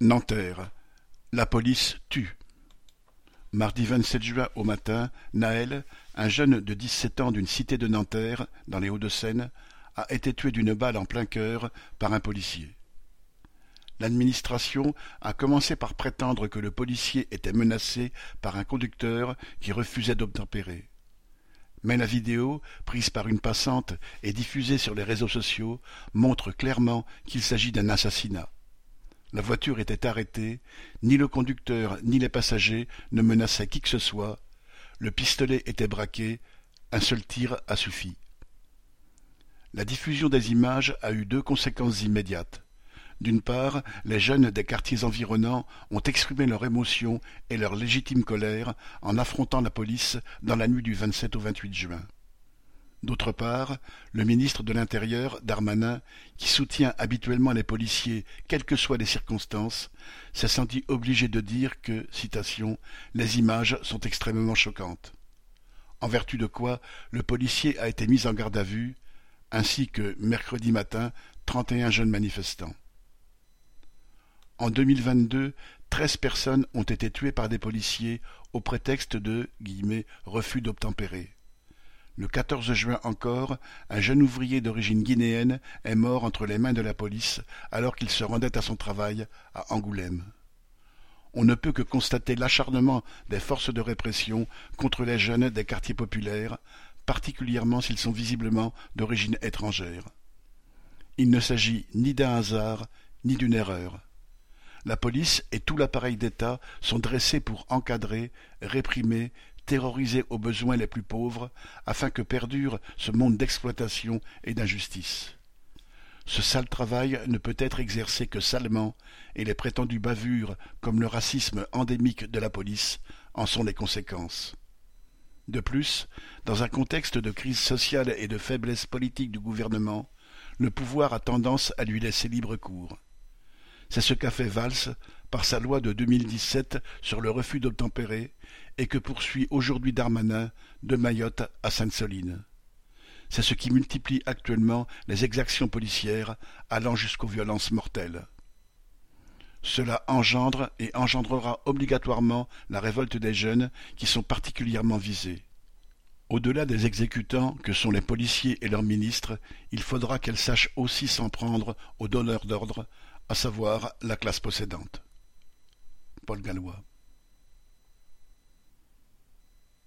Nanterre. La police tue. Mardi 27 juin au matin, Naël, un jeune de dix-sept ans d'une cité de Nanterre, dans les Hauts-de-Seine, a été tué d'une balle en plein cœur par un policier. L'administration a commencé par prétendre que le policier était menacé par un conducteur qui refusait d'obtempérer. Mais la vidéo, prise par une passante et diffusée sur les réseaux sociaux, montre clairement qu'il s'agit d'un assassinat. La voiture était arrêtée, ni le conducteur ni les passagers ne menaçaient qui que ce soit, le pistolet était braqué, un seul tir a suffi. La diffusion des images a eu deux conséquences immédiates. D'une part, les jeunes des quartiers environnants ont exprimé leur émotion et leur légitime colère en affrontant la police dans la nuit du 27 au 28 juin. Part, le ministre de l'Intérieur, Darmanin, qui soutient habituellement les policiers quelles que soient les circonstances, s'est senti obligé de dire que, citation, les images sont extrêmement choquantes. En vertu de quoi le policier a été mis en garde à vue, ainsi que, mercredi matin, trente et un jeunes manifestants. En 2022, treize personnes ont été tuées par des policiers au prétexte de « refus d'obtempérer ». Le 14 juin encore, un jeune ouvrier d'origine guinéenne est mort entre les mains de la police alors qu'il se rendait à son travail à Angoulême. On ne peut que constater l'acharnement des forces de répression contre les jeunes des quartiers populaires, particulièrement s'ils sont visiblement d'origine étrangère. Il ne s'agit ni d'un hasard, ni d'une erreur. La police et tout l'appareil d'État sont dressés pour encadrer, réprimer, terroriser aux besoins les plus pauvres, afin que perdure ce monde d'exploitation et d'injustice. Ce sale travail ne peut être exercé que salement, et les prétendues bavures, comme le racisme endémique de la police, en sont les conséquences. De plus, dans un contexte de crise sociale et de faiblesse politique du gouvernement, le pouvoir a tendance à lui laisser libre cours. C'est ce qu'a fait Valls par sa loi de 2017 sur le refus d'obtempérer et que poursuit aujourd'hui Darmanin de Mayotte à Sainte-Soline. C'est ce qui multiplie actuellement les exactions policières allant jusqu'aux violences mortelles. Cela engendre et engendrera obligatoirement la révolte des jeunes qui sont particulièrement visés. Au-delà des exécutants que sont les policiers et leurs ministres, il faudra qu'elles sachent aussi s'en prendre aux donneurs d'ordre, à savoir la classe possédante. Paul Gallois